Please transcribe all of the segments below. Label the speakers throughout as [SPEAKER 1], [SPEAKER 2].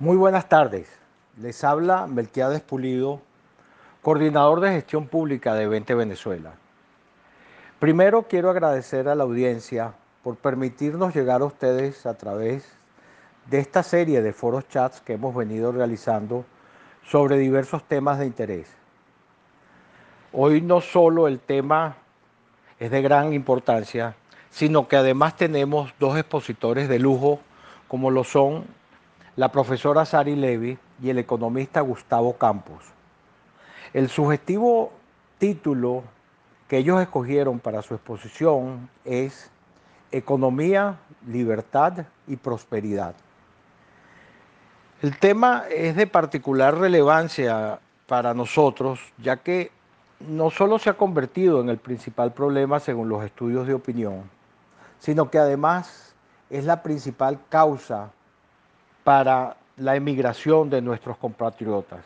[SPEAKER 1] Muy buenas tardes. Les habla Melquiades Pulido, coordinador de gestión pública de 20 Venezuela. Primero quiero agradecer a la audiencia por permitirnos llegar a ustedes a través de esta serie de foros chats que hemos venido realizando sobre diversos temas de interés. Hoy no solo el tema es de gran importancia, sino que además tenemos dos expositores de lujo como lo son la profesora Sari Levy y el economista Gustavo Campos. El sugestivo título que ellos escogieron para su exposición es Economía, Libertad y Prosperidad. El tema es de particular relevancia para nosotros, ya que no solo se ha convertido en el principal problema según los estudios de opinión, sino que además es la principal causa para la emigración de nuestros compatriotas.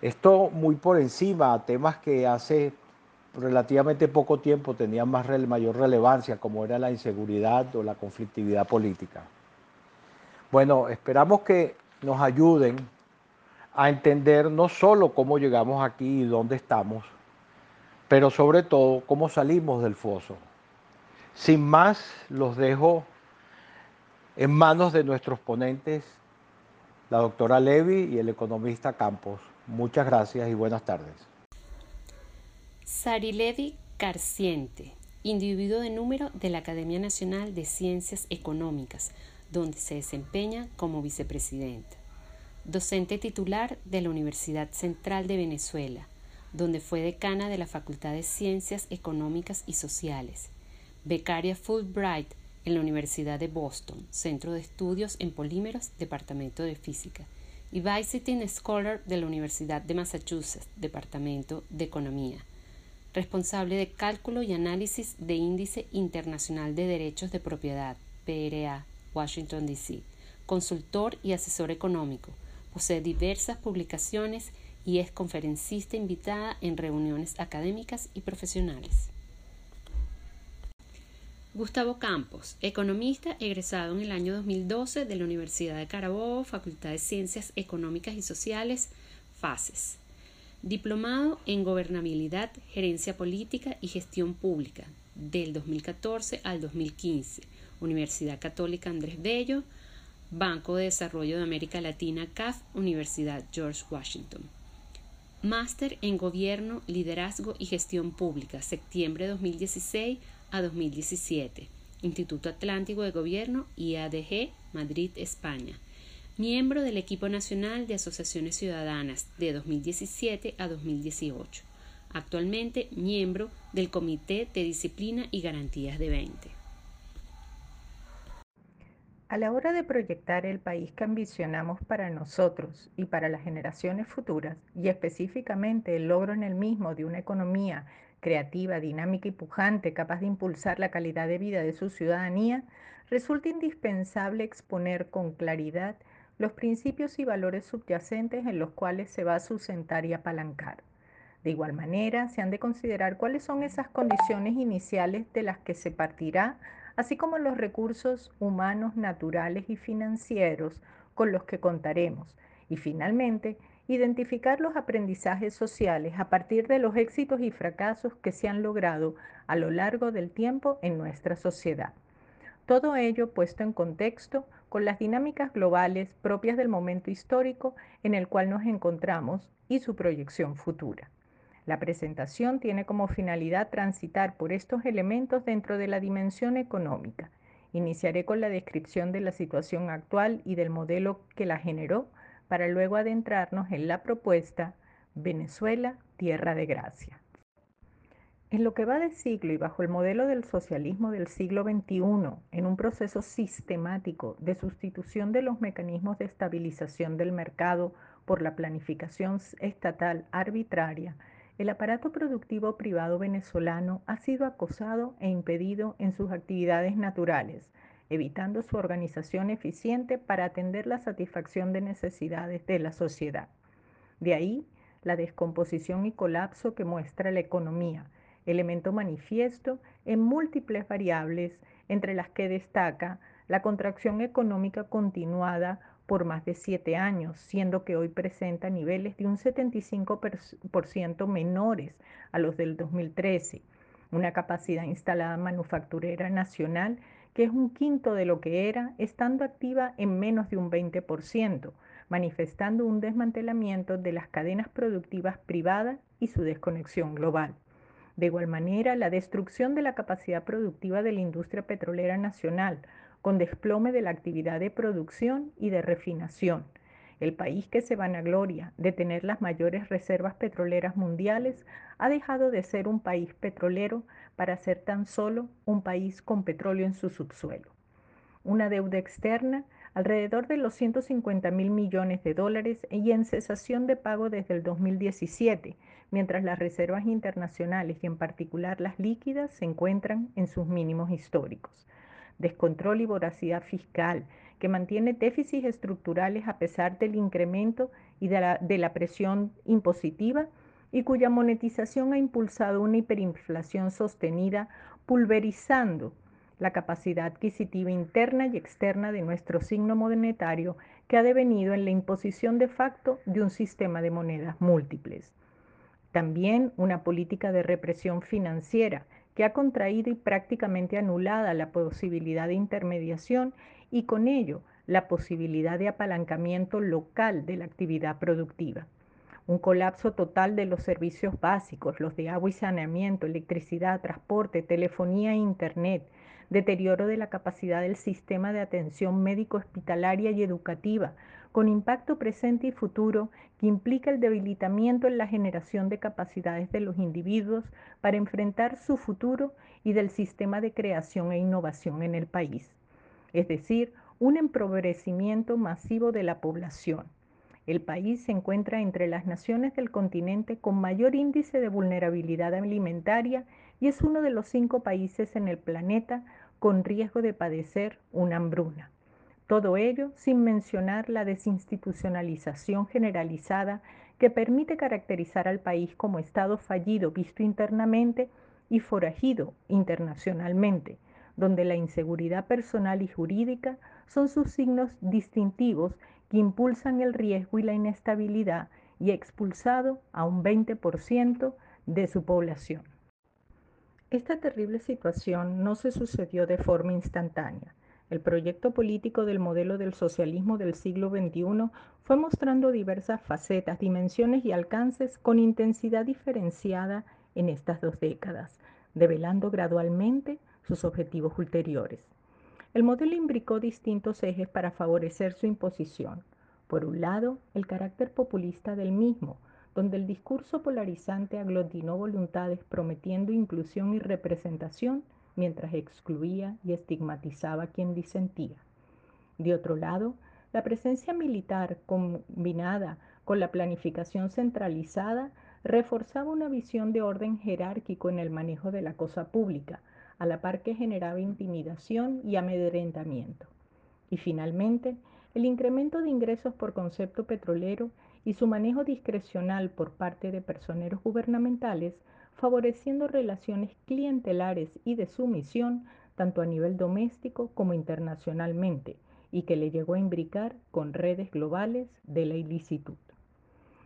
[SPEAKER 1] Esto muy por encima a temas que hace relativamente poco tiempo tenían más, mayor relevancia, como era la inseguridad o la conflictividad política. Bueno, esperamos que nos ayuden a entender no solo cómo llegamos aquí y dónde estamos, pero sobre todo cómo salimos del foso. Sin más, los dejo en manos de nuestros ponentes, la doctora Levy y el economista Campos. Muchas gracias y buenas tardes.
[SPEAKER 2] Sari Levy Carciente, individuo de número de la Academia Nacional de Ciencias Económicas, donde se desempeña como vicepresidenta. Docente titular de la Universidad Central de Venezuela, donde fue decana de la Facultad de Ciencias Económicas y Sociales. Becaria Fulbright en la Universidad de Boston, Centro de Estudios en Polímeros, Departamento de Física, y Visiting Scholar de la Universidad de Massachusetts, Departamento de Economía, responsable de cálculo y análisis de Índice Internacional de Derechos de Propiedad, PRA, Washington, D.C., consultor y asesor económico, posee diversas publicaciones y es conferencista invitada en reuniones académicas y profesionales. Gustavo Campos, economista egresado en el año 2012 de la Universidad de Carabobo, Facultad de Ciencias Económicas y Sociales, FACES. Diplomado en Gobernabilidad, Gerencia Política y Gestión Pública, del 2014 al 2015, Universidad Católica Andrés Bello, Banco de Desarrollo de América Latina, CAF, Universidad George Washington. Máster en Gobierno, Liderazgo y Gestión Pública, septiembre 2016 a 2017. Instituto Atlántico de Gobierno IADG, Madrid, España. Miembro del equipo nacional de asociaciones ciudadanas de 2017 a 2018. Actualmente miembro del Comité de Disciplina y Garantías de 20.
[SPEAKER 3] A la hora de proyectar el país que ambicionamos para nosotros y para las generaciones futuras, y específicamente el logro en el mismo de una economía creativa, dinámica y pujante, capaz de impulsar la calidad de vida de su ciudadanía, resulta indispensable exponer con claridad los principios y valores subyacentes en los cuales se va a sustentar y apalancar. De igual manera, se han de considerar cuáles son esas condiciones iniciales de las que se partirá, así como los recursos humanos, naturales y financieros con los que contaremos. Y finalmente, identificar los aprendizajes sociales a partir de los éxitos y fracasos que se han logrado a lo largo del tiempo en nuestra sociedad. Todo ello puesto en contexto con las dinámicas globales propias del momento histórico en el cual nos encontramos y su proyección futura. La presentación tiene como finalidad transitar por estos elementos dentro de la dimensión económica. Iniciaré con la descripción de la situación actual y del modelo que la generó para luego adentrarnos en la propuesta Venezuela, Tierra de Gracia. En lo que va de siglo y bajo el modelo del socialismo del siglo XXI, en un proceso sistemático de sustitución de los mecanismos de estabilización del mercado por la planificación estatal arbitraria, el aparato productivo privado venezolano ha sido acosado e impedido en sus actividades naturales, evitando su organización eficiente para atender la satisfacción de necesidades de la sociedad. De ahí la descomposición y colapso que muestra la economía, elemento manifiesto en múltiples variables entre las que destaca la contracción económica continuada por más de siete años, siendo que hoy presenta niveles de un 75% menores a los del 2013, una capacidad instalada manufacturera nacional que es un quinto de lo que era, estando activa en menos de un 20%, manifestando un desmantelamiento de las cadenas productivas privadas y su desconexión global. De igual manera, la destrucción de la capacidad productiva de la industria petrolera nacional, con desplome de la actividad de producción y de refinación. El país que se vanagloria de tener las mayores reservas petroleras mundiales ha dejado de ser un país petrolero para ser tan solo un país con petróleo en su subsuelo. Una deuda externa alrededor de los 150 mil millones de dólares y en cesación de pago desde el 2017, mientras las reservas internacionales y en particular las líquidas se encuentran en sus mínimos históricos descontrol y voracidad fiscal, que mantiene déficits estructurales a pesar del incremento y de la, de la, presión impositiva y cuya monetización ha impulsado una hiperinflación sostenida, pulverizando la capacidad adquisitiva interna y externa de nuestro signo monetario que ha devenido en la imposición de facto de un sistema de monedas múltiples. También una política de represión financiera que ha contraído y prácticamente anulada la posibilidad de intermediación y con ello la posibilidad de apalancamiento local de la actividad productiva. Un colapso total de los servicios básicos, los de agua y saneamiento, electricidad, transporte, telefonía e internet, deterioro de la capacidad del sistema de atención médico hospitalaria y educativa, con impacto presente y futuro que implica el debilitamiento en la generación de capacidades de los individuos para enfrentar su futuro y del sistema de creación e innovación en el país. Es decir, un empobrecimiento masivo de la población. El país se encuentra entre las naciones del continente con mayor índice de vulnerabilidad alimentaria y es uno de los cinco países en el planeta con riesgo de padecer una hambruna. Todo ello sin mencionar la desinstitucionalización generalizada que permite caracterizar al país como Estado fallido visto internamente y forajido internacionalmente, donde la inseguridad personal y jurídica son sus signos distintivos que impulsan el riesgo y la inestabilidad y expulsado a un 20% de su población. Esta terrible situación no se sucedió de forma instantánea. El proyecto político del modelo del socialismo del siglo XXI fue mostrando diversas facetas, dimensiones y alcances con intensidad diferenciada en estas dos décadas, develando gradualmente sus objetivos ulteriores. El modelo imbricó distintos ejes para favorecer su imposición. Por un lado, el carácter populista del mismo, donde el discurso polarizante aglutinó voluntades prometiendo inclusión y representación mientras excluía y estigmatizaba a quien disentía. De otro lado, la presencia militar combinada con la planificación centralizada reforzaba una visión de orden jerárquico en el manejo de la cosa pública, a la par que generaba intimidación y amedrentamiento. Y finalmente, el incremento de ingresos por concepto petrolero y su manejo discrecional por parte de personeros gubernamentales favoreciendo relaciones clientelares y de sumisión tanto a nivel doméstico como internacionalmente, y que le llegó a imbricar con redes globales de la ilicitud.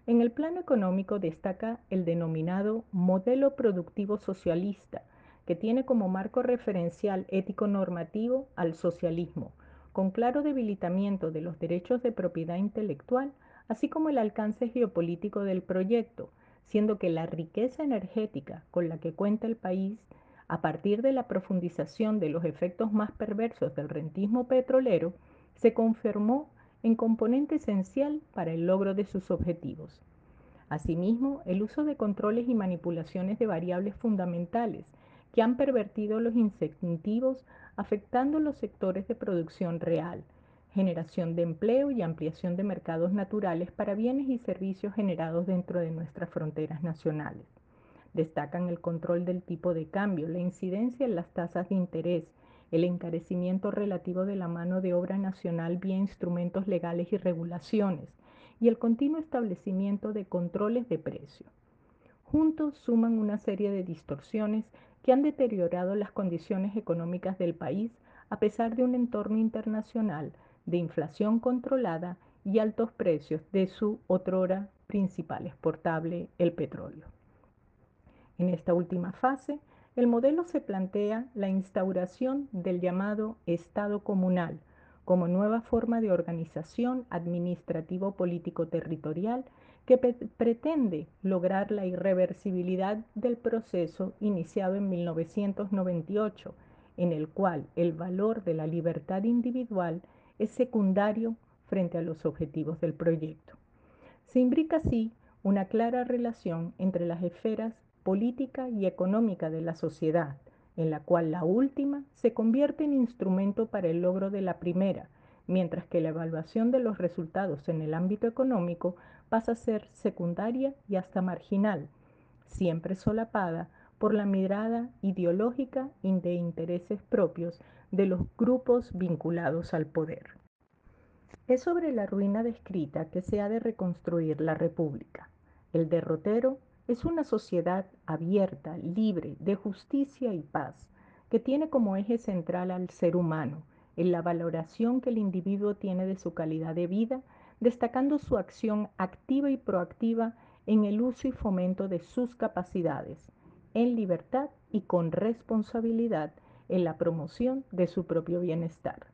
[SPEAKER 3] En el plano económico destaca el denominado modelo productivo socialista, que tiene como marco referencial ético-normativo al socialismo, con claro debilitamiento de los derechos de propiedad intelectual, así como el alcance geopolítico del proyecto, siendo que la riqueza energética con la que cuenta el país, a partir de la profundización de los efectos más perversos del rentismo petrolero, se confirmó en componente esencial para el logro de sus objetivos. Asimismo, el uso de controles y manipulaciones de variables fundamentales que han pervertido los incentivos afectando los sectores de producción real, generación de empleo y ampliación de mercados naturales para bienes y servicios generados dentro de nuestras fronteras nacionales. Destacan el control del tipo de cambio, la incidencia en las tasas de interés, el encarecimiento relativo de la mano de obra nacional vía instrumentos legales y regulaciones, y el continuo establecimiento de controles de precio. Juntos suman una serie de distorsiones que han deteriorado las condiciones económicas del país a pesar de un entorno internacional de inflación controlada y altos precios de su otrora principal exportable, el petróleo. En esta última fase, el modelo se plantea la instauración del llamado Estado comunal como nueva forma de organización administrativo-político-territorial que pretende lograr la irreversibilidad del proceso iniciado en 1998, en el cual el valor de la libertad individual es secundario frente a los objetivos del proyecto. Se imbrica así una clara relación entre las esferas política y económica de la sociedad, en la cual la última se convierte en instrumento para el logro de la primera, mientras que la evaluación de los resultados en el ámbito económico pasa a ser secundaria y hasta marginal, siempre solapada por la mirada ideológica y de intereses propios de los grupos vinculados al poder. Es sobre la ruina descrita que se ha de reconstruir la República. El derrotero es una sociedad abierta, libre, de justicia y paz, que tiene como eje central al ser humano, en la valoración que el individuo tiene de su calidad de vida, destacando su acción activa y proactiva en el uso y fomento de sus capacidades, en libertad y con responsabilidad en la promoción de su propio bienestar.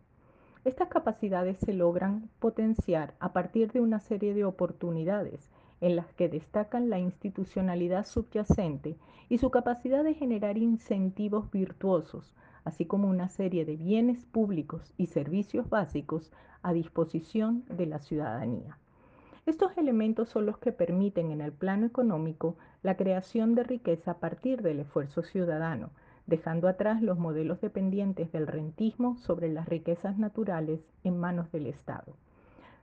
[SPEAKER 3] Estas capacidades se logran potenciar a partir de una serie de oportunidades en las que destacan la institucionalidad subyacente y su capacidad de generar incentivos virtuosos, así como una serie de bienes públicos y servicios básicos a disposición de la ciudadanía. Estos elementos son los que permiten en el plano económico la creación de riqueza a partir del esfuerzo ciudadano, dejando atrás los modelos dependientes del rentismo sobre las riquezas naturales en manos del Estado.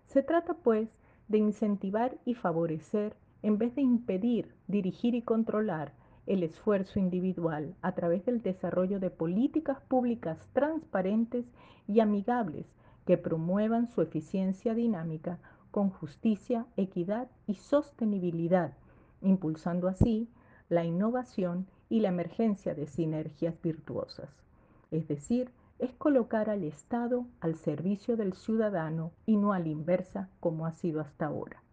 [SPEAKER 3] Se trata, pues, de incentivar y favorecer en vez de impedir, dirigir y controlar el esfuerzo individual a través del desarrollo de políticas públicas transparentes y amigables que promuevan su eficiencia dinámica con justicia, equidad y sostenibilidad, impulsando así la innovación y la emergencia de sinergias virtuosas. Es decir, es colocar al Estado al servicio del ciudadano y no a la inversa como ha sido hasta ahora.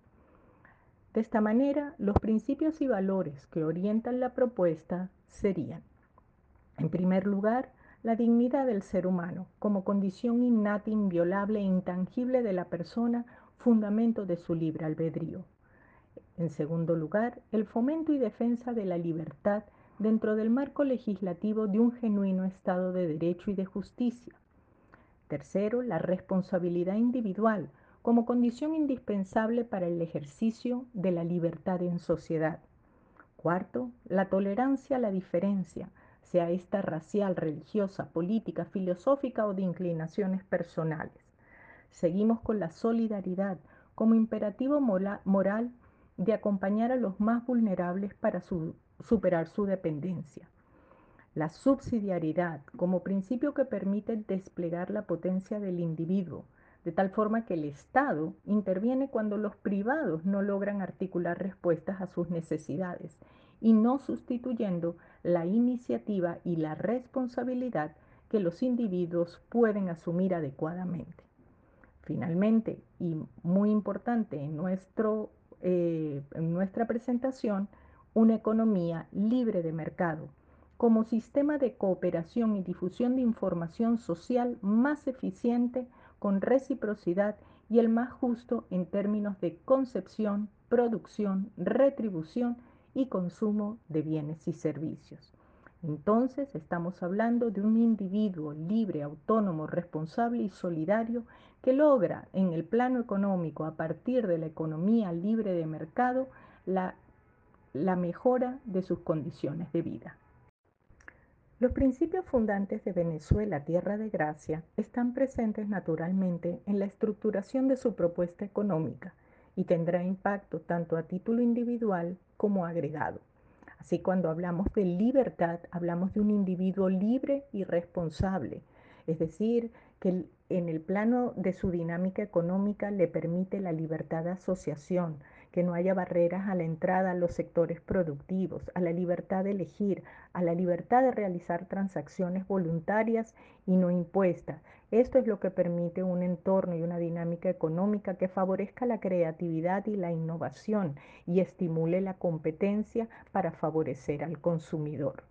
[SPEAKER 3] De esta manera, los principios y valores que orientan la propuesta serían, en primer lugar, la dignidad del ser humano como condición innata, inviolable e intangible de la persona, fundamento de su libre albedrío. En segundo lugar, el fomento y defensa de la libertad dentro del marco legislativo de un genuino Estado de Derecho y de Justicia. Tercero, la responsabilidad individual como condición indispensable para el ejercicio de la libertad en sociedad. Cuarto, la tolerancia a la diferencia, sea esta racial, religiosa, política, filosófica o de inclinaciones personales. Seguimos con la solidaridad como imperativo moral de acompañar a los más vulnerables para su superar su dependencia. La subsidiariedad como principio que permite desplegar la potencia del individuo, de tal forma que el Estado interviene cuando los privados no logran articular respuestas a sus necesidades y no sustituyendo la iniciativa y la responsabilidad que los individuos pueden asumir adecuadamente. Finalmente, y muy importante en, nuestro, eh, en nuestra presentación, una economía libre de mercado como sistema de cooperación y difusión de información social más eficiente, con reciprocidad y el más justo en términos de concepción, producción, retribución y consumo de bienes y servicios. Entonces estamos hablando de un individuo libre, autónomo, responsable y solidario que logra en el plano económico, a partir de la economía libre de mercado, la la mejora de sus condiciones de vida. Los principios fundantes de Venezuela, Tierra de Gracia, están presentes naturalmente en la estructuración de su propuesta económica y tendrá impacto tanto a título individual como agregado. Así cuando hablamos de libertad, hablamos de un individuo libre y responsable, es decir, que en el plano de su dinámica económica le permite la libertad de asociación, que no haya barreras a la entrada a los sectores productivos, a la libertad de elegir, a la libertad de realizar transacciones voluntarias y no impuestas, Esto es lo que permite un entorno y una dinámica económica que favorezca la creatividad y la innovación y estimule la competencia para favorecer al consumidor.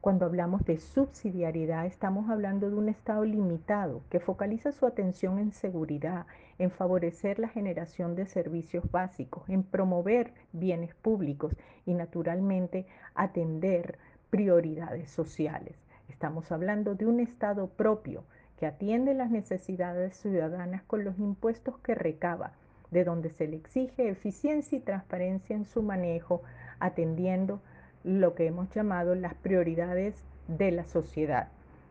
[SPEAKER 3] Cuando hablamos de subsidiariedad, estamos hablando de un Estado limitado que focaliza su atención en seguridad, en favorecer la generación de servicios básicos, en promover bienes públicos y naturalmente atender prioridades sociales. Estamos hablando de un Estado propio que atiende las necesidades ciudadanas con los impuestos que recaba, de donde se le exige eficiencia y transparencia en su manejo, atendiendo lo que hemos llamado las prioridades de la sociedad.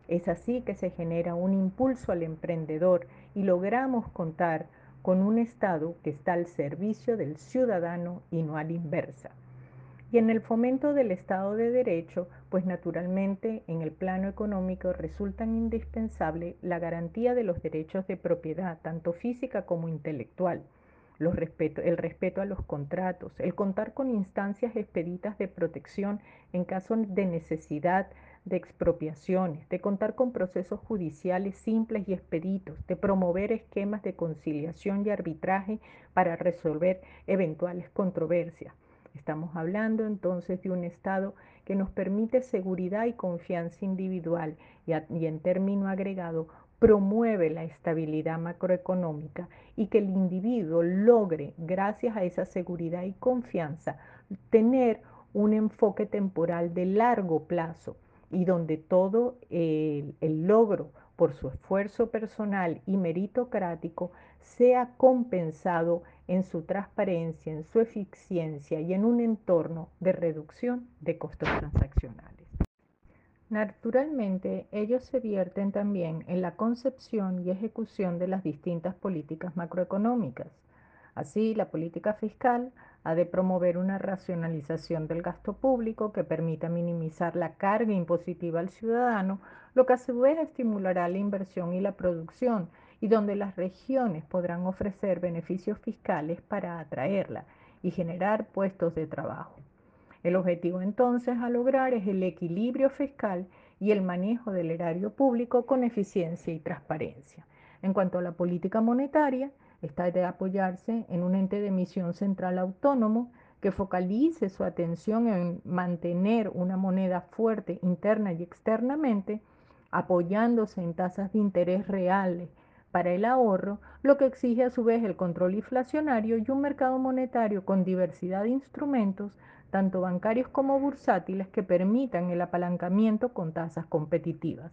[SPEAKER 3] Es así que se genera un impulso al emprendedor y logramos contar con un Estado que está al servicio del ciudadano y no a la inversa. Y en el fomento del Estado de Derecho, pues naturalmente en el plano económico resultan indispensable la garantía de los derechos de propiedad, tanto física como intelectual, el respeto a los contratos, el contar con instancias expeditas de protección en caso de necesidad de expropiaciones, de contar con procesos judiciales simples y expeditos, de promover esquemas de conciliación y arbitraje para resolver eventuales controversias. Estamos hablando entonces de un Estado que nos permite seguridad y confianza individual y, en término agregado promueve la estabilidad macroeconómica y que el individuo logre, gracias a esa seguridad y confianza, tener un enfoque temporal de largo plazo y donde todo el logro por su esfuerzo personal y meritocrático sea compensado en su transparencia, en su eficiencia y en un entorno de reducción de costos transaccionales. Naturalmente, ellos se vierten también en la concepción y ejecución de las distintas políticas macroeconómicas. Así, la política fiscal ha de promover una racionalización del gasto público que permita minimizar la carga impositiva al ciudadano, lo que a su vez estimulará la inversión y la producción y donde las regiones podrán ofrecer beneficios fiscales para atraerla y generar puestos de trabajo. El objetivo entonces a lograr es el equilibrio fiscal y el manejo del erario público con eficiencia y transparencia. En cuanto a la política monetaria, esta de apoyarse en un ente de emisión central autónomo que focalice su atención en mantener una moneda fuerte interna y externamente, apoyándose en tasas de interés reales para el ahorro, lo que exige a su vez el control inflacionario y un mercado monetario con diversidad de instrumentos, tanto bancarios como bursátiles, que permitan el apalancamiento con tasas competitivas.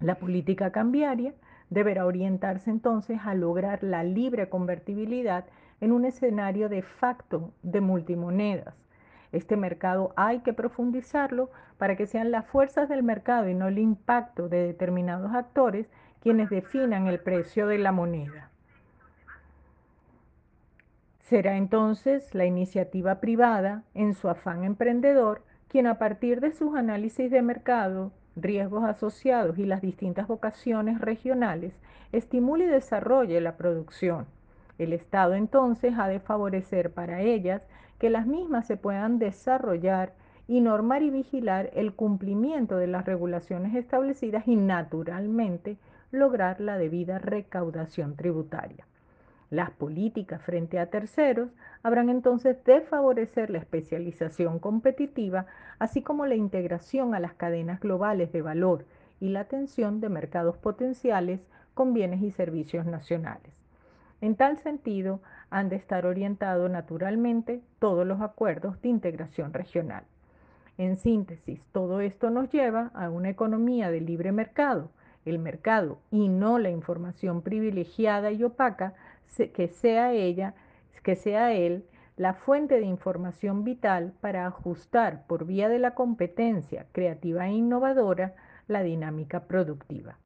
[SPEAKER 3] La política cambiaria deberá orientarse entonces a lograr la libre convertibilidad en un escenario de facto de multimonedas. Este mercado hay que profundizarlo para que sean las fuerzas del mercado y no el impacto de determinados actores quienes definan el precio de la moneda. Será entonces la iniciativa privada, en su afán emprendedor, quien a partir de sus análisis de mercado, riesgos asociados y las distintas vocaciones regionales, estimule y desarrolle la producción. El Estado entonces ha de favorecer para ellas que las mismas se puedan desarrollar y normar y vigilar el cumplimiento de las regulaciones establecidas y naturalmente lograr la debida recaudación tributaria. Las políticas frente a terceros habrán entonces de favorecer la especialización competitiva, así como la integración a las cadenas globales de valor y la atención de mercados potenciales con bienes y servicios nacionales. En tal sentido, han de estar orientados naturalmente todos los acuerdos de integración regional. En síntesis, todo esto nos lleva a una economía de libre mercado, el mercado y no la información privilegiada y opaca, que sea ella, que sea él la fuente de información vital para ajustar por vía de la competencia creativa e innovadora la dinámica productiva.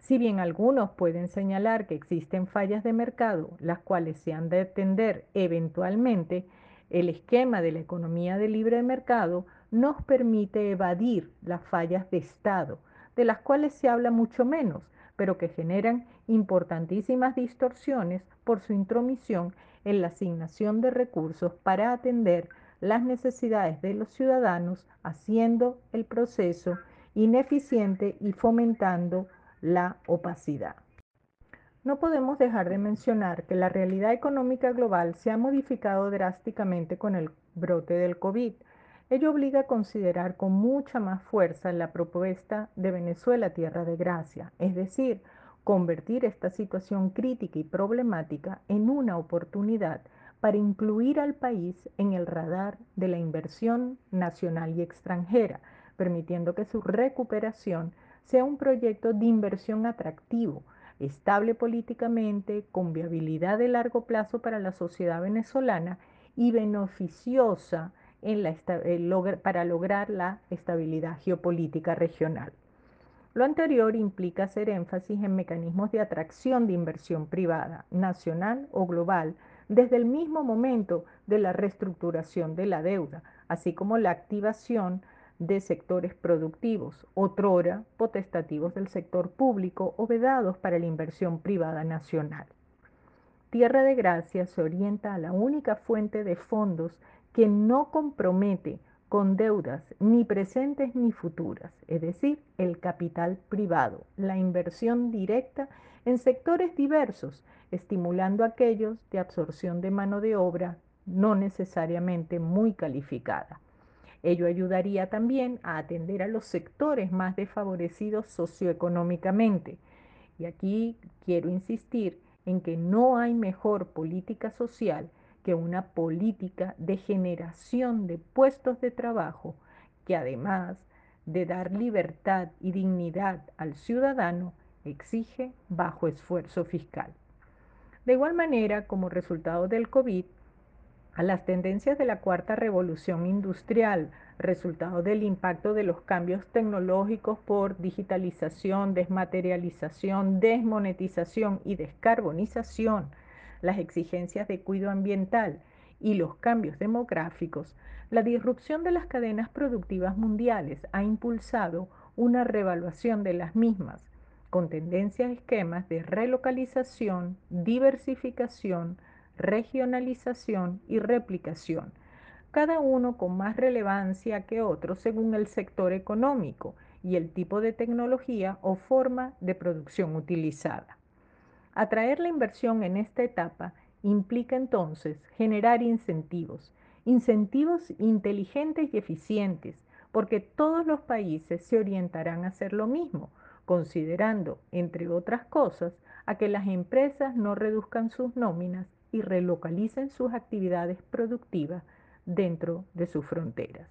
[SPEAKER 3] Si bien algunos pueden señalar que existen fallas de mercado, las cuales se han de atender eventualmente, el esquema de la economía de libre mercado nos permite evadir las fallas de Estado, de las cuales se habla mucho menos, pero que generan importantísimas distorsiones por su intromisión en la asignación de recursos para atender las necesidades de los ciudadanos, haciendo el proceso ineficiente y fomentando la opacidad. No podemos dejar de mencionar que la realidad económica global se ha modificado drásticamente con el brote del COVID. Ello obliga a considerar con mucha más fuerza la propuesta de Venezuela Tierra de Gracia, es decir, convertir esta situación crítica y problemática en una oportunidad para incluir al país en el radar de la inversión nacional y extranjera, permitiendo que su recuperación sea un proyecto de inversión atractivo, estable políticamente, con viabilidad de largo plazo para la sociedad venezolana y beneficiosa eh, para lograr la estabilidad geopolítica regional. Lo anterior implica hacer énfasis en mecanismos de atracción de inversión privada, nacional o global, desde el mismo momento de la reestructuración de la deuda, así como la activación de sectores productivos, otrora potestativos del sector público o vedados para la inversión privada nacional. Tierra de Gracia se orienta a la única fuente de fondos que no compromete con deudas ni presentes ni futuras, es decir, el capital privado, la inversión directa en sectores diversos, estimulando aquellos de absorción de mano de obra no necesariamente muy calificada. Ello ayudaría también a atender a los sectores más desfavorecidos socioeconómicamente. Y aquí quiero insistir en que no hay mejor política social que una política de generación de puestos de trabajo que además de dar libertad y dignidad al ciudadano, exige bajo esfuerzo fiscal. De igual manera, como resultado del COVID, a las tendencias de la cuarta revolución industrial, resultado del impacto de los cambios tecnológicos por digitalización, desmaterialización, desmonetización y descarbonización, las exigencias de cuidado ambiental y los cambios demográficos, la disrupción de las cadenas productivas mundiales ha impulsado una revaluación de las mismas, con tendencias a esquemas de relocalización, diversificación, regionalización y replicación, cada uno con más relevancia que otro según el sector económico y el tipo de tecnología o forma de producción utilizada. Atraer la inversión en esta etapa implica entonces generar incentivos, incentivos inteligentes y eficientes, porque todos los países se orientarán a hacer lo mismo, considerando, entre otras cosas, a que las empresas no reduzcan sus nóminas y relocalicen sus actividades productivas dentro de sus fronteras.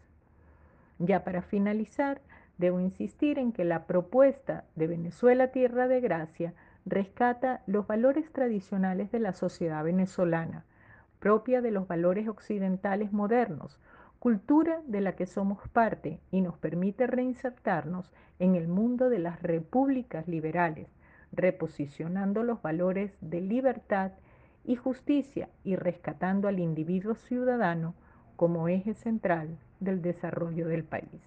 [SPEAKER 3] Ya para finalizar, debo insistir en que la propuesta de Venezuela Tierra de Gracia rescata los valores tradicionales de la sociedad venezolana, propia de los valores occidentales modernos, cultura de la que somos parte y nos permite reinsertarnos en el mundo de las repúblicas liberales, reposicionando los valores de libertad y justicia y rescatando al individuo ciudadano como eje central del desarrollo del país.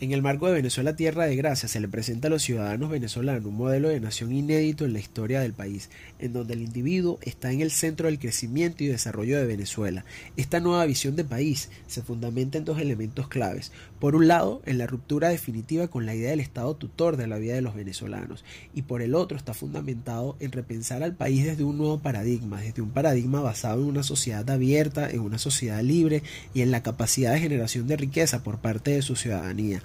[SPEAKER 4] En el marco de Venezuela Tierra de Gracia se le presenta a los ciudadanos venezolanos un modelo de nación inédito en la historia del país, en donde el individuo está en el centro del crecimiento y desarrollo de Venezuela. Esta nueva visión de país se fundamenta en dos elementos claves. Por un lado, en la ruptura definitiva con la idea del Estado tutor de la vida de los venezolanos, y por el otro está fundamentado en repensar al país desde un nuevo paradigma, desde un paradigma basado en una sociedad abierta, en una sociedad libre y en la capacidad de generación de riqueza por parte de su ciudadanía.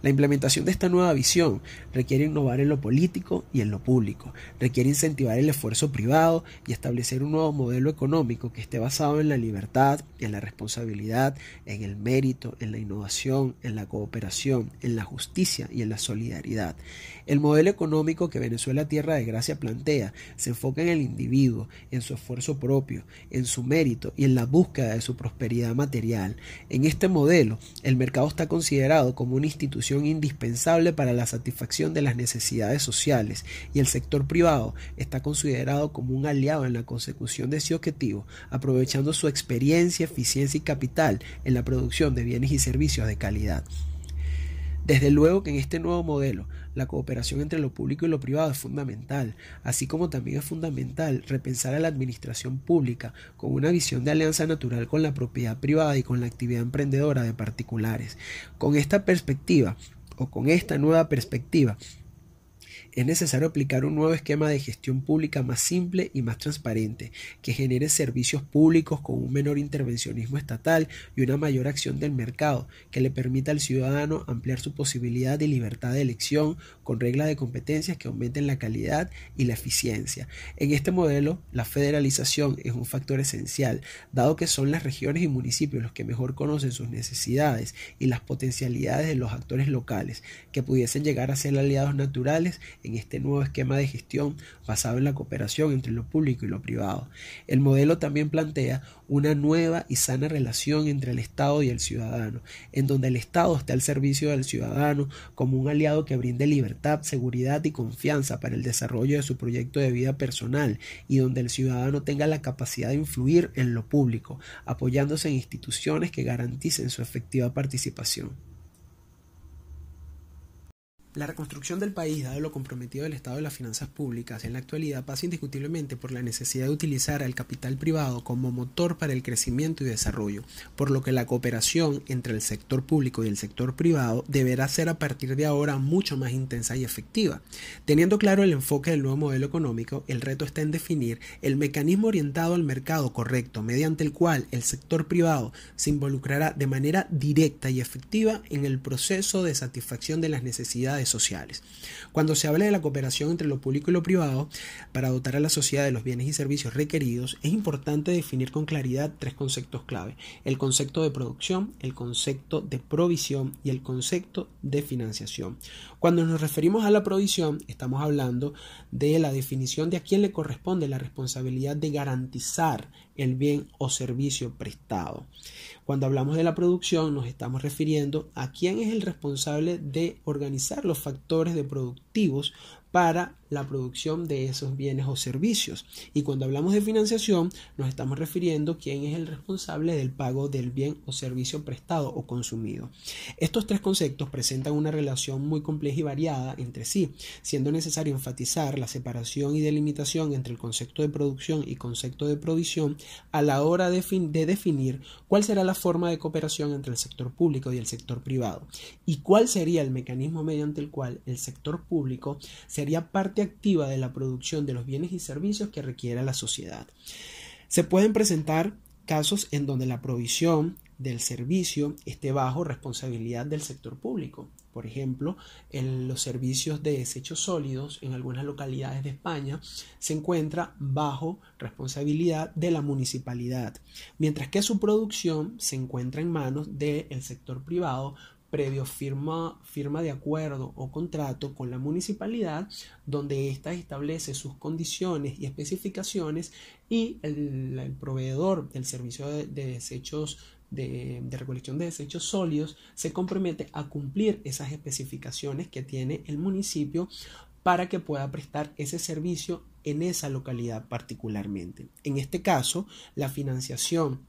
[SPEAKER 4] La implementación de esta nueva visión requiere innovar en lo político y en lo público, requiere incentivar el esfuerzo privado y establecer un nuevo modelo económico que esté basado en la libertad, en la responsabilidad, en el mérito, en la innovación, en la cooperación, en la justicia y en la solidaridad. El modelo económico que Venezuela Tierra de Gracia plantea se enfoca en el individuo, en su esfuerzo propio, en su mérito y en la búsqueda de su prosperidad material. En este modelo, el mercado está considerado como una institución indispensable para la satisfacción de las necesidades sociales y el sector privado está considerado como un aliado en la consecución de ese objetivo, aprovechando su experiencia, eficiencia y capital en la producción de bienes y servicios de calidad. Desde luego que en este nuevo modelo la cooperación entre lo público y lo privado es fundamental, así como también es fundamental repensar a la administración pública con una visión de alianza natural con la propiedad privada y con la actividad emprendedora de particulares. Con esta perspectiva, o con esta nueva perspectiva, Es necesario aplicar un nuevo esquema de gestión pública más simple y más transparente, que genere servicios públicos con un menor intervencionismo estatal y una mayor acción del mercado, que le permita al ciudadano ampliar su posibilidad de libertad de elección con reglas de competencias que aumenten la calidad y la eficiencia. En este modelo, la federalización es un factor esencial, dado que son las regiones y municipios los que mejor conocen sus necesidades y las potencialidades de los actores locales, que pudiesen llegar a ser aliados naturales en este nuevo esquema de gestión basado en la cooperación entre lo público y lo privado. El modelo también plantea una nueva y sana relación entre el Estado y el ciudadano, en donde el Estado esté al servicio del ciudadano como un aliado que brinde libertad, seguridad y confianza para el desarrollo de su proyecto de vida personal y donde el ciudadano tenga la capacidad de influir en lo público, apoyándose en instituciones que garanticen su efectiva participación. La reconstrucción del país, dado lo comprometido del Estado de las finanzas públicas, en la actualidad pasa indiscutiblemente por la necesidad de utilizar al capital privado como motor para el crecimiento y desarrollo, por lo que la cooperación entre el sector público y el sector privado deberá ser a partir de ahora mucho más intensa y efectiva. Teniendo claro el enfoque del nuevo modelo económico, el reto está en definir el mecanismo orientado al mercado correcto, mediante el cual el sector privado se involucrará de manera directa y efectiva en el proceso de satisfacción de las necesidades sociales. Cuando se habla de la cooperación entre lo público y lo privado para dotar a la sociedad de los bienes y servicios requeridos, es importante definir con claridad tres conceptos clave. El concepto de producción, el concepto de provisión y el concepto de financiación. Cuando nos referimos a la provisión, estamos hablando de la definición de a quién le corresponde la responsabilidad de garantizar el bien o servicio prestado. Cuando hablamos de la producción nos estamos refiriendo a quién es el responsable de organizar los factores de productivos para la producción de esos bienes o servicios. Y cuando hablamos de financiación, nos estamos refiriendo a quién es el responsable del pago del bien o servicio prestado o consumido. Estos tres conceptos presentan una relación muy compleja y variada entre sí, siendo necesario enfatizar la separación y delimitación entre el concepto de producción y concepto de provisión a la hora de, de definir cuál será la forma de cooperación entre el sector público y el sector privado y cuál sería el mecanismo mediante el cual el sector público sería parte activa de la producción de los bienes y servicios que requiera la sociedad. Se pueden presentar casos en donde la provisión del servicio esté bajo responsabilidad del sector público. Por ejemplo, en los servicios de desechos sólidos en algunas localidades de España se encuentra bajo responsabilidad de la municipalidad, mientras que su producción se encuentra en manos del sector privado previo firma, firma de acuerdo o contrato con la municipalidad donde ésta establece sus condiciones y especificaciones y el, proveedor del servicio de, desechos de, de, recolección de desechos sólidos se compromete a cumplir esas especificaciones que tiene el municipio para que pueda prestar ese servicio en esa localidad particularmente. En este caso, la financiación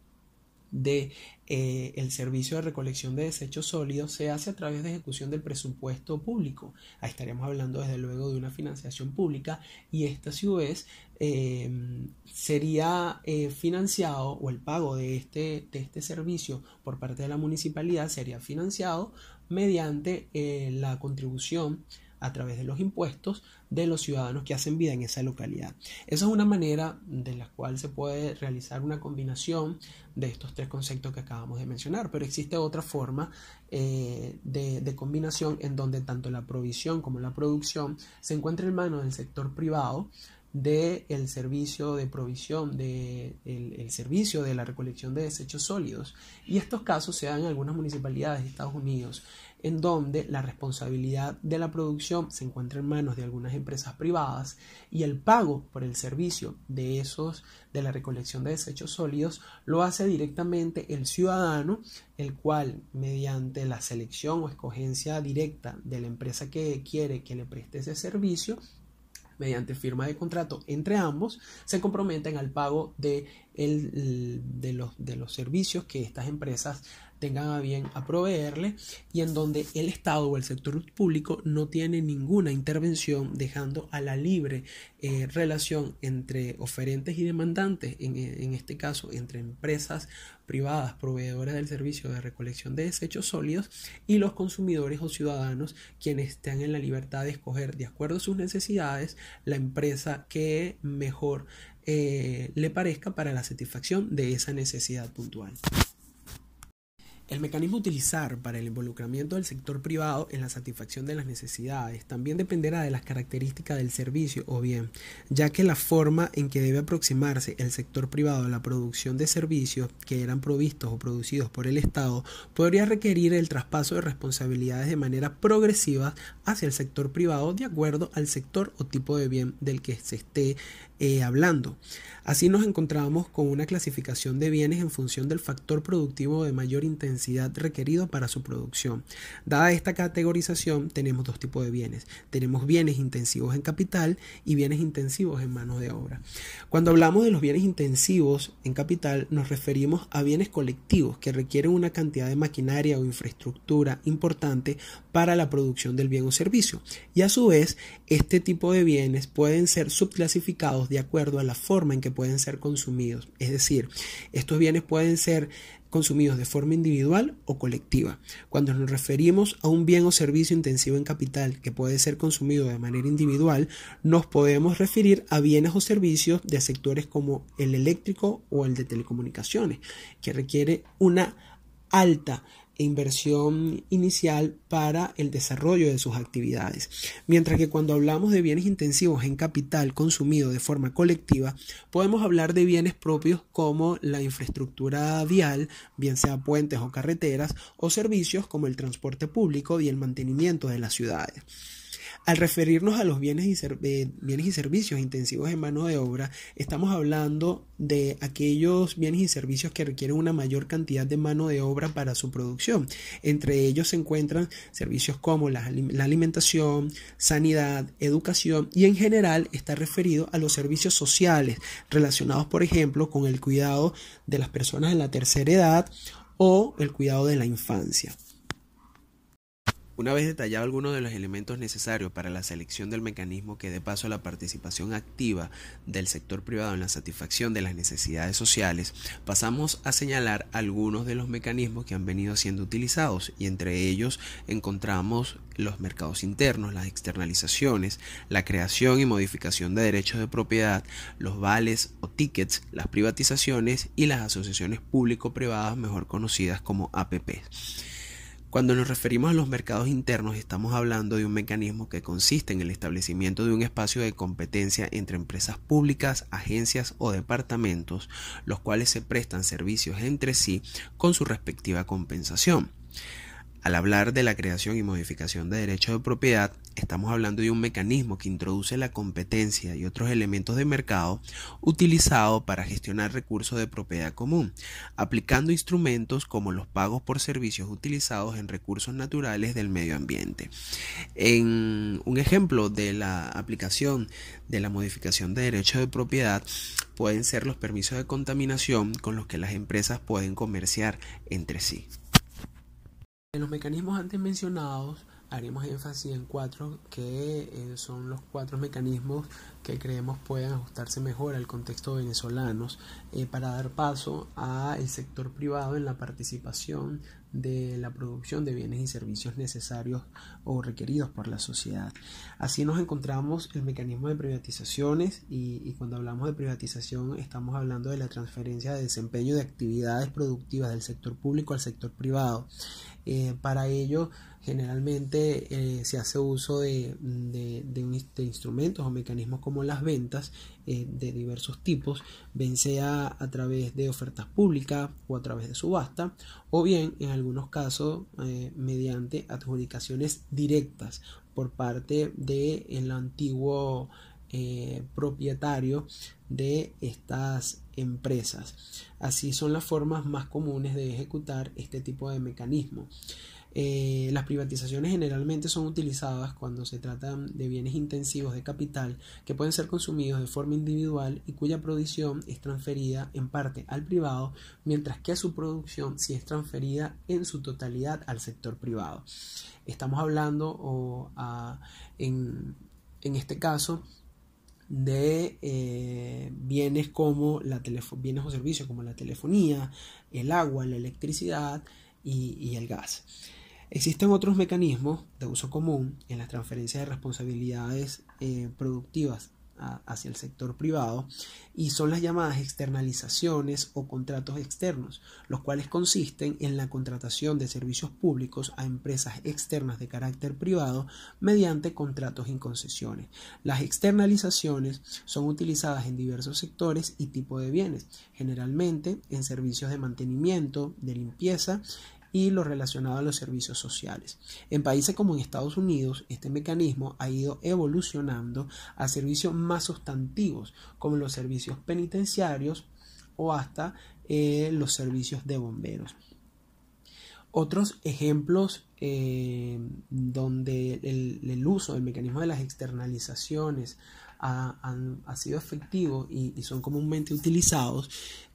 [SPEAKER 4] de eh, el servicio de recolección de desechos sólidos se hace a través de ejecución del presupuesto público. Ahí estaríamos hablando desde luego de una financiación pública y esta a em, sería eh, financiado o el pago de este, de este servicio por parte de la municipalidad sería financiado mediante eh, la contribución a través de los impuestos de los ciudadanos que hacen vida en esa localidad. Esa es una manera de la cual se puede realizar una combinación de estos tres conceptos que acabamos de mencionar, pero existe otra forma eh, de, combinación en donde tanto la provisión como la producción se encuentra en manos del sector privado del el servicio de provisión de el, servicio de la recolección de desechos sólidos. Y estos casos se dan en algunas municipalidades de Estados Unidos en donde la responsabilidad de la producción se encuentra en manos de algunas empresas privadas y el pago por el servicio de esos de la recolección de desechos sólidos lo hace directamente el ciudadano, el cual mediante la selección o escogencia directa de la empresa que quiere que le preste ese servicio mediante firma de contrato entre ambos, se comprometen al pago de, el, de, los, de los servicios que estas empresas tengan a bien a proveerle y en donde el Estado o el sector público no tiene ninguna intervención dejando a la libre eh, relación entre oferentes y demandantes, en, en este caso entre empresas privadas proveedoras del servicio de recolección de desechos sólidos y los consumidores o ciudadanos quienes están en la libertad de escoger de acuerdo a sus necesidades la empresa que mejor eh, le parezca para la satisfacción de esa necesidad puntual. El mecanismo utilizar para el involucramiento del sector privado en la satisfacción de las necesidades también dependerá de las características del servicio o bien, ya que la forma en que debe aproximarse el sector privado a la producción de servicios que eran provistos o producidos por el Estado podría requerir el traspaso de responsabilidades de manera progresiva hacia el sector privado de acuerdo al sector o tipo de bien del que se esté eh, hablando. Así nos encontramos con una clasificación de bienes en función del factor productivo de mayor intensidad requerido para su producción. Dada esta categorización, tenemos dos tipos de bienes. Tenemos bienes intensivos en capital y bienes intensivos en mano de obra. Cuando hablamos de los bienes intensivos en capital, nos referimos a bienes colectivos que requieren una cantidad de maquinaria o infraestructura importante para la producción del bien o servicio. Y a su vez, este tipo de bienes pueden ser subclasificados de acuerdo a la forma en que pueden ser consumidos. Es decir, estos bienes pueden ser consumidos de forma individual o colectiva. Cuando nos referimos a un bien o servicio intensivo en capital que puede ser consumido de manera individual, nos podemos referir a bienes o servicios de sectores como el eléctrico o el de telecomunicaciones, que requiere una alta inversión inicial para el desarrollo de sus actividades. Mientras que cuando hablamos de bienes intensivos en capital consumido de forma colectiva, podemos hablar de bienes propios como la infraestructura vial, bien sea puentes o carreteras, o servicios como el transporte público y el mantenimiento de las ciudades. Al referirnos a los bienes y, bienes y servicios intensivos en mano de obra, estamos hablando de aquellos bienes y servicios que requieren una mayor cantidad de mano de obra para su producción. Entre ellos se encuentran servicios como la, la alimentación, sanidad, educación y en general está referido a los servicios sociales relacionados, por ejemplo, con el cuidado de las personas en la tercera edad o el cuidado de la infancia. Una vez detallado algunos de los elementos necesarios para la selección del mecanismo que dé paso a la participación activa del sector privado en la satisfacción de las necesidades sociales, pasamos a señalar algunos de los mecanismos que han venido siendo utilizados y entre ellos encontramos los mercados internos, las externalizaciones, la creación y modificación de derechos de propiedad, los vales o tickets, las privatizaciones y las asociaciones público-privadas mejor conocidas como APP. Cuando nos referimos a los mercados internos estamos hablando de un mecanismo que consiste en el establecimiento de un espacio de competencia entre empresas públicas, agencias o departamentos, los cuales se prestan servicios entre sí con su respectiva compensación. Al hablar de la creación y modificación de derechos de propiedad, estamos hablando de un mecanismo que introduce la competencia y otros elementos de mercado utilizado para gestionar recursos de propiedad común, aplicando instrumentos como los pagos por servicios utilizados en recursos naturales del medio ambiente. En un ejemplo de la aplicación de la modificación de derechos de propiedad pueden ser los permisos de contaminación con los que las empresas pueden comerciar entre sí. En los mecanismos antes mencionados haremos énfasis en cuatro que eh, son los cuatro mecanismos que creemos pueden ajustarse mejor al contexto venezolano eh, para dar paso al sector privado en la participación de la producción de bienes y servicios necesarios o requeridos por la sociedad. Así nos encontramos el mecanismo de privatizaciones y, cuando hablamos de privatización estamos hablando de la transferencia de desempeño de actividades productivas del sector público al sector privado. Eh, para ello generalmente eh, se hace uso de, instrumentos o mecanismos como las ventas eh, de diversos tipos, bien sea a través de ofertas públicas o a través de subasta, o bien en algunos casos mediante adjudicaciones directas por parte del antiguo propietario de estas empresas. Así son las formas más comunes de ejecutar este tipo de mecanismos. Eh, las privatizaciones generalmente son utilizadas cuando se trata de bienes intensivos de capital que pueden ser consumidos de forma individual y cuya producción es transferida en parte al privado, mientras que su producción sí es transferida en su totalidad al sector privado. Estamos hablando o, en, en este caso de eh, bienes como la bienes o servicios como la telefonía, el agua, la electricidad y, el gas. Existen otros mecanismos de uso común en las transferencias de responsabilidades eh, productivas hacia el sector privado y son las llamadas externalizaciones o contratos externos, los cuales consisten en la contratación de servicios públicos a empresas externas de carácter privado mediante contratos en concesiones. Las externalizaciones son utilizadas en diversos sectores y tipos de bienes, generalmente en servicios de mantenimiento, de limpieza y lo relacionado a los servicios sociales. En países como en Estados Unidos, este mecanismo ha ido evolucionando a servicios más sustantivos, como los servicios penitenciarios o hasta eh, los servicios de bomberos. Otros ejemplos eh, donde el, uso del mecanismo de las externalizaciones ha, sido efectivo y, son comúnmente utilizados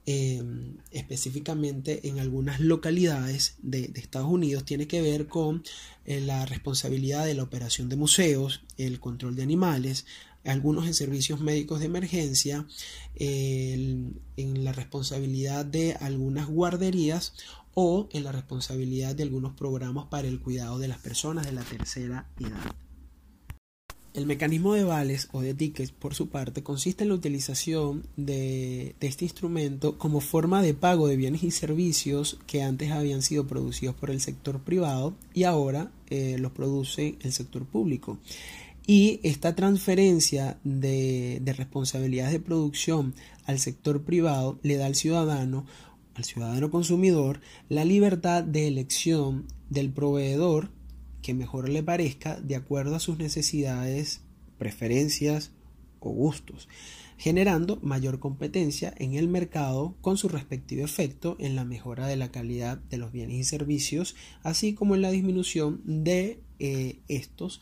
[SPEAKER 4] eh, específicamente en algunas localidades de, Estados Unidos tiene que ver con eh, la responsabilidad de la operación de museos, el control de animales, algunos en servicios médicos de emergencia, en la responsabilidad de algunas guarderías o en la responsabilidad de algunos programas para el cuidado de las personas de la tercera edad. El mecanismo de vales o de tickets, por su parte, consiste en la utilización de, este instrumento como forma de pago de bienes y servicios que antes habían sido producidos por el sector privado y ahora eh, los produce el sector público. Y esta transferencia de, de responsabilidades de producción al sector privado le da al ciudadano, al ciudadano consumidor, la libertad de elección del proveedor que mejor le parezca de acuerdo a sus necesidades, preferencias o gustos, generando mayor competencia en el mercado con su respectivo efecto en la mejora de la calidad de los bienes y servicios, así como en la disminución de eh, estos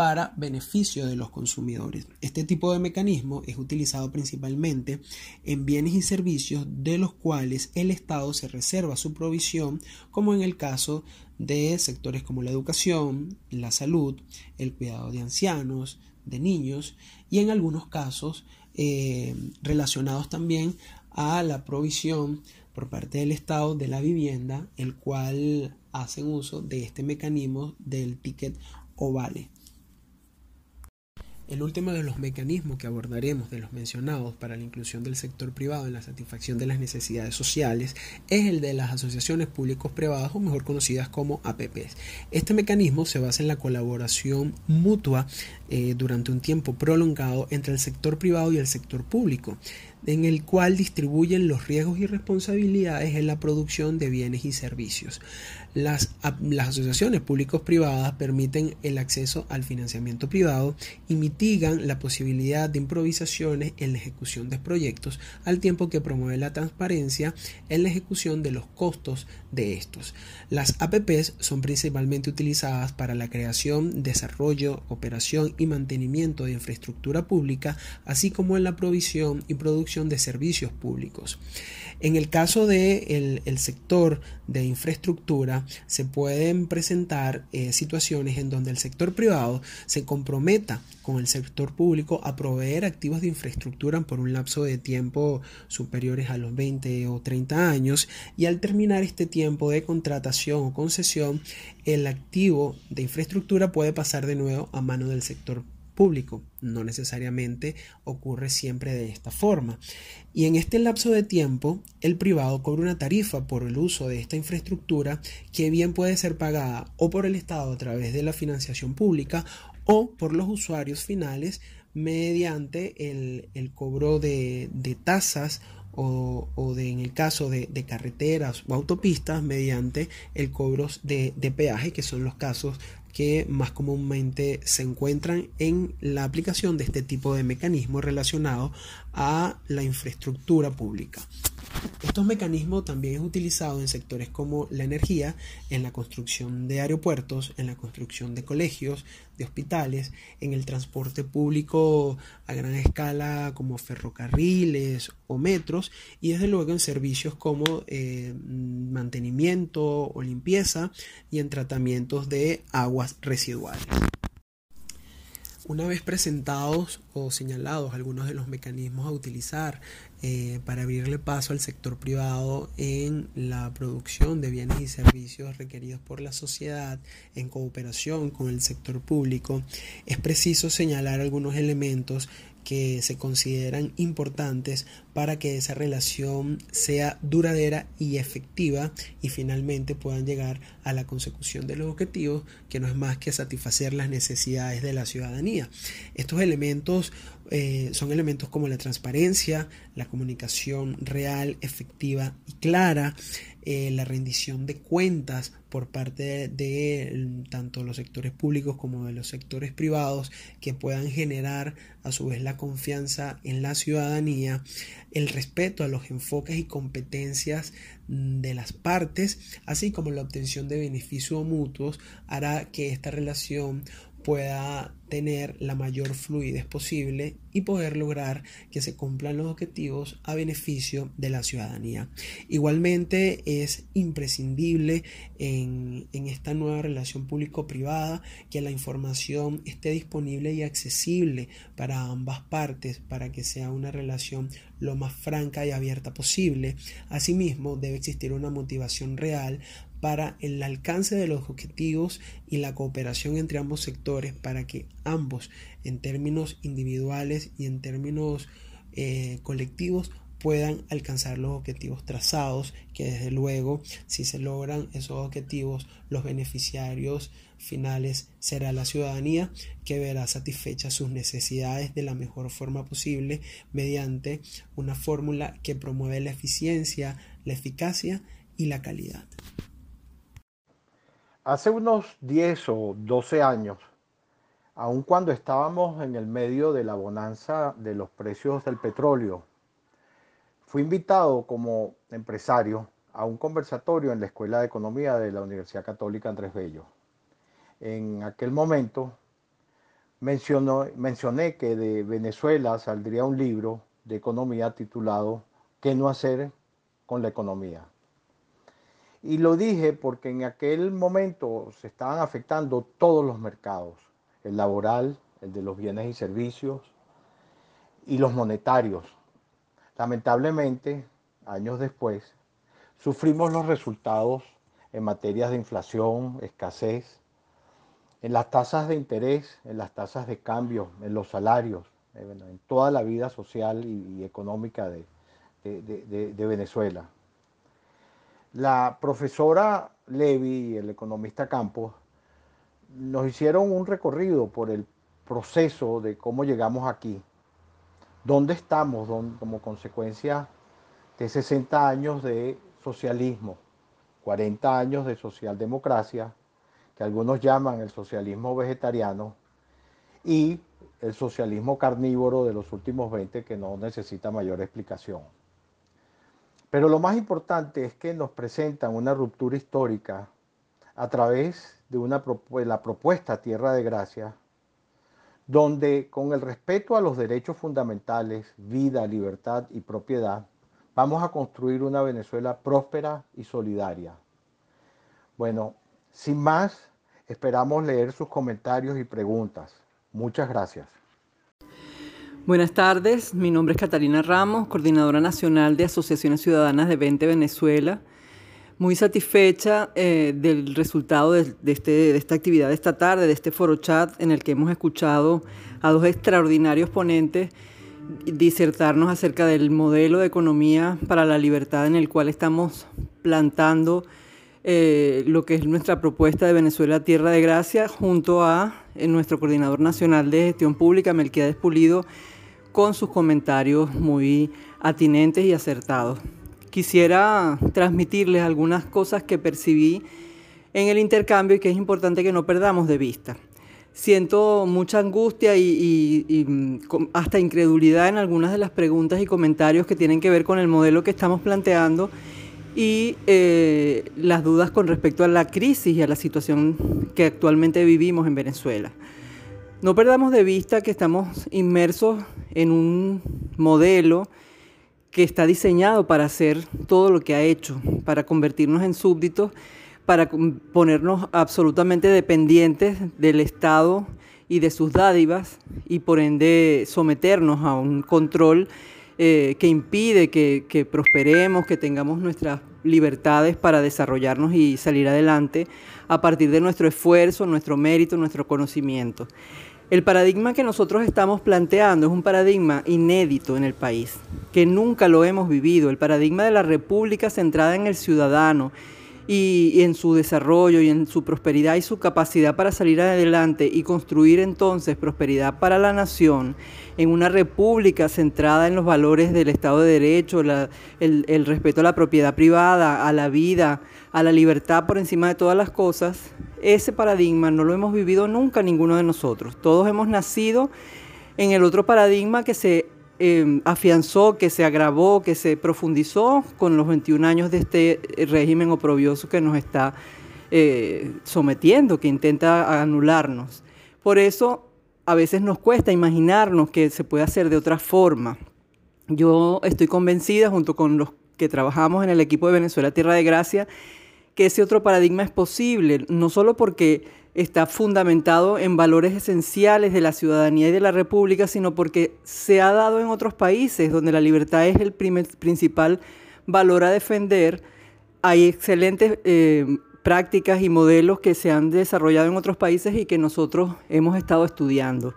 [SPEAKER 4] para beneficio de los consumidores. Este tipo de mecanismo es utilizado principalmente en bienes y servicios de los cuales el Estado se reserva su provisión, como en el caso de sectores como la educación, la salud, el cuidado de ancianos, de niños y en algunos casos eh, relacionados también a la provisión por parte del Estado de la vivienda, el cual hacen uso de este mecanismo del ticket o vale. El último de los mecanismos que abordaremos de los mencionados para la inclusión del sector privado en la satisfacción de las necesidades sociales es el de las asociaciones públicos privadas o mejor conocidas como APPs. Este mecanismo se basa en la colaboración mutua eh, durante un tiempo prolongado entre el sector privado y el sector público en el cual distribuyen los riesgos y responsabilidades en la producción de bienes y servicios. Las, las asociaciones públicos-privadas permiten el acceso al financiamiento privado y mitigan la posibilidad de improvisaciones en la ejecución de proyectos, al tiempo que promueven la transparencia en la ejecución de los costos de estos. Las APPs son principalmente utilizadas para la creación, desarrollo, operación y mantenimiento de infraestructura pública, así como en la provisión y producción de servicios públicos. En el caso del el sector de infraestructura, se pueden presentar eh, situaciones en donde el sector privado se comprometa con el sector público a proveer activos de infraestructura por un lapso de tiempo superiores a los 20 o 30 años. Y al terminar este tiempo de contratación o concesión, el activo de infraestructura puede pasar de nuevo a mano del sector público público. No necesariamente ocurre siempre de esta forma. Y en este lapso de tiempo, el privado cobra una tarifa por el uso de esta infraestructura que bien puede ser pagada o por el Estado a través de la financiación pública o por los usuarios finales mediante el, cobro de, tasas o, de, en el caso de, carreteras o autopistas, mediante el cobro de, de, peaje, que son los casos que más comúnmente se encuentran en la aplicación de este tipo de mecanismos relacionados a la infraestructura pública. Estos mecanismos también es utilizado en sectores como la energía, en la construcción de aeropuertos, en la construcción de colegios, de hospitales, en el transporte público a gran escala como ferrocarriles o metros y desde luego en servicios como eh, mantenimiento o limpieza y en tratamientos de aguas residuales. Una vez presentados o señalados algunos de los mecanismos a utilizar eh, para abrirle paso al sector privado en la producción de bienes y servicios requeridos por la sociedad en cooperación con el sector público, es preciso señalar algunos elementos que se consideran importantes para que esa relación sea duradera y efectiva y finalmente puedan llegar a la consecución de los objetivos que no es más que satisfacer las necesidades de la ciudadanía. Estos elementos eh, son elementos como la transparencia, la comunicación real, efectiva y clara, eh, la rendición de cuentas por parte de, tanto los sectores públicos como de los sectores privados que puedan generar a su vez la confianza en la ciudadanía, el respeto a los enfoques y competencias mm, de las partes, así como la obtención de beneficios mutuos, hará que esta relación pueda tener la mayor fluidez posible y poder lograr que se cumplan los objetivos a beneficio de la ciudadanía. Igualmente es imprescindible en, en esta nueva relación público-privada que la información esté disponible y accesible para ambas partes para que sea una relación lo más franca y abierta posible. Asimismo, debe existir una motivación real para el alcance de los objetivos y la cooperación entre ambos sectores para que ambos en términos individuales y en términos eh, colectivos puedan alcanzar los objetivos trazados que desde luego si se logran esos objetivos los beneficiarios finales será la ciudadanía que verá satisfechas sus necesidades de la mejor forma posible mediante una fórmula que promueve la eficiencia, la eficacia y la calidad.
[SPEAKER 1] Hace unos 10 o 12 años, aun cuando estábamos en el medio de la bonanza de los precios del petróleo, fui invitado como empresario a un conversatorio en la Escuela de Economía de la Universidad Católica Andrés Bello. En aquel momento mencioné que de Venezuela saldría un libro de economía titulado ¿Qué no hacer con la economía? Y lo dije porque en aquel momento se estaban afectando todos los mercados, el laboral, el de los bienes y servicios y los monetarios. Lamentablemente, años después, sufrimos los resultados en materias de inflación, escasez, en las tasas de interés, en las tasas de cambio, en los salarios, eh, en toda la vida social y, económica de Venezuela. La profesora Levy y el economista Campos nos hicieron un recorrido por el proceso de cómo llegamos aquí, dónde estamos como consecuencia de 60 años de socialismo, 40 años de socialdemocracia, que algunos llaman el socialismo vegetariano, y el socialismo carnívoro de los últimos 20 que no necesita mayor explicación. Pero lo más importante es que nos presentan una ruptura histórica a través de una, la propuesta Tierra de Gracia, donde con el respeto a los derechos fundamentales, vida, libertad y propiedad, vamos a construir una Venezuela próspera y solidaria. Bueno, sin más, esperamos leer sus comentarios y preguntas. Muchas gracias.
[SPEAKER 5] Buenas tardes, mi nombre es Catalina Ramos, coordinadora nacional de Asociaciones Ciudadanas de 20 Venezuela. Muy satisfecha eh, del resultado de, este, de, esta actividad de esta tarde, de este foro chat en el que hemos escuchado a dos extraordinarios ponentes disertarnos acerca del modelo de economía para la libertad en el cual estamos plantando eh, lo que es nuestra propuesta de Venezuela Tierra de Gracia junto a eh, nuestro coordinador nacional de gestión pública, Melquiades Pulido, con sus comentarios muy atinentes y acertados. Quisiera transmitirles algunas cosas que percibí en el intercambio y que es importante que no perdamos de vista. siento mucha angustia y, mm, hasta incredulidad en algunas de las preguntas y comentarios que tienen que ver con el modelo que estamos planteando y eh, las dudas con respecto a la crisis y a la situación que actualmente vivimos en Venezuela. No perdamos de vista que estamos inmersos en un modelo que está diseñado para hacer todo lo que ha hecho, para convertirnos en súbditos, para ponernos absolutamente dependientes del Estado y de sus dádivas y por ende someternos a un control eh, que impide que, que prosperemos, que tengamos nuestras libertades para desarrollarnos y salir adelante a partir de nuestro esfuerzo, nuestro mérito, nuestro conocimiento. El paradigma que nosotros estamos planteando es un paradigma inédito en el país, que nunca lo hemos vivido, el paradigma de la república centrada en el ciudadano y, en su desarrollo y en su prosperidad y su capacidad para salir adelante y construir entonces prosperidad para la nación en una república centrada en los valores del Estado de Derecho, el respeto a la propiedad privada, a la vida, a la libertad por encima de todas las cosas, ese paradigma no lo hemos vivido nunca ninguno de nosotros. Todos hemos nacido en el otro paradigma que se em, afianzó, que se agravó, que se profundizó con los 21 años de este régimen oprobioso que nos está eh, sometiendo, que intenta anularnos. Por eso a veces nos cuesta imaginarnos que se puede hacer de otra forma. Yo estoy convencida, junto con los que trabajamos en el equipo de Venezuela Tierra de Gracia, que ese otro paradigma es posible, no solo porque está fundamentado en valores esenciales de la ciudadanía y de la república, sino porque se ha dado en otros países donde la libertad es el principal valor a defender. Hay excelentes eh, prácticas y modelos que se han desarrollado en otros países y que nosotros hemos estado estudiando.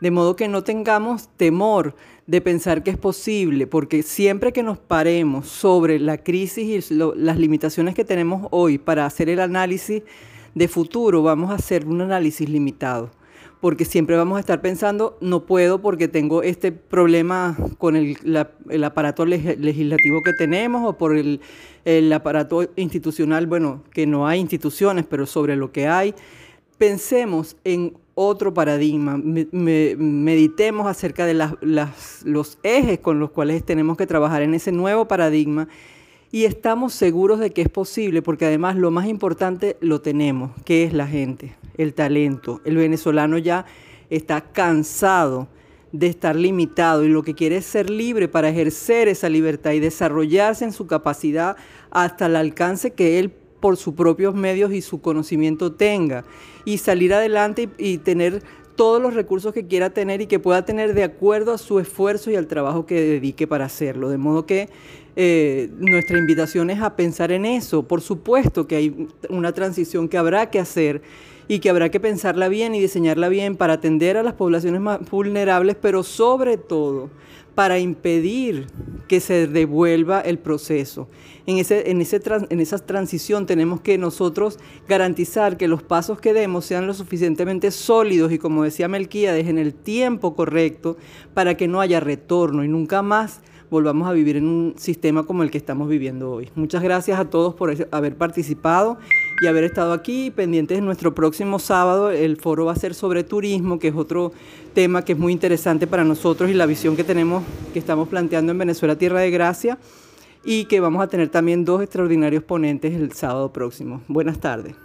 [SPEAKER 5] De modo que no tengamos temor de pensar que es posible, porque siempre que nos paremos sobre la crisis y las limitaciones que tenemos hoy para hacer el análisis de futuro, vamos a hacer un análisis limitado, porque siempre vamos a estar pensando, no puedo porque tengo este problema con el, aparato legislativo que tenemos o por el, aparato institucional, bueno, que no hay instituciones, pero sobre lo que hay. Pensemos en otro paradigma, meditemos acerca de los ejes con los cuales tenemos que trabajar en ese nuevo paradigma y estamos seguros de que es posible, porque además lo más importante lo tenemos, que es la gente, el talento. El venezolano ya está cansado de estar limitado y lo que quiere es ser libre para ejercer esa libertad y desarrollarse en su capacidad hasta el alcance que él por sus propios medios y su conocimiento tenga y salir adelante y, tener todos los recursos que quiera tener y que pueda tener de acuerdo a su esfuerzo y al trabajo que dedique para hacerlo. De modo que eh, nuestra invitación es a pensar en eso. Por supuesto que hay una transición que habrá que hacer y que habrá que pensarla bien y diseñarla bien para atender a las poblaciones más vulnerables, pero sobre todo para impedir que se devuelva el proceso. En, ese, en, esa transición tenemos que nosotros garantizar que los pasos que demos sean lo suficientemente sólidos y, como decía Melquíades, en el tiempo correcto para que no haya retorno y nunca más volvamos a vivir en un sistema como el que estamos viviendo hoy. Muchas gracias a todos por haber participado y haber estado aquí pendientes de nuestro próximo sábado. El foro va a ser sobre turismo, que es otro tema que es muy interesante para nosotros y la visión que tenemos, que estamos planteando en Venezuela Tierra de Gracia y que vamos a tener también dos extraordinarios ponentes el sábado próximo. Buenas tardes.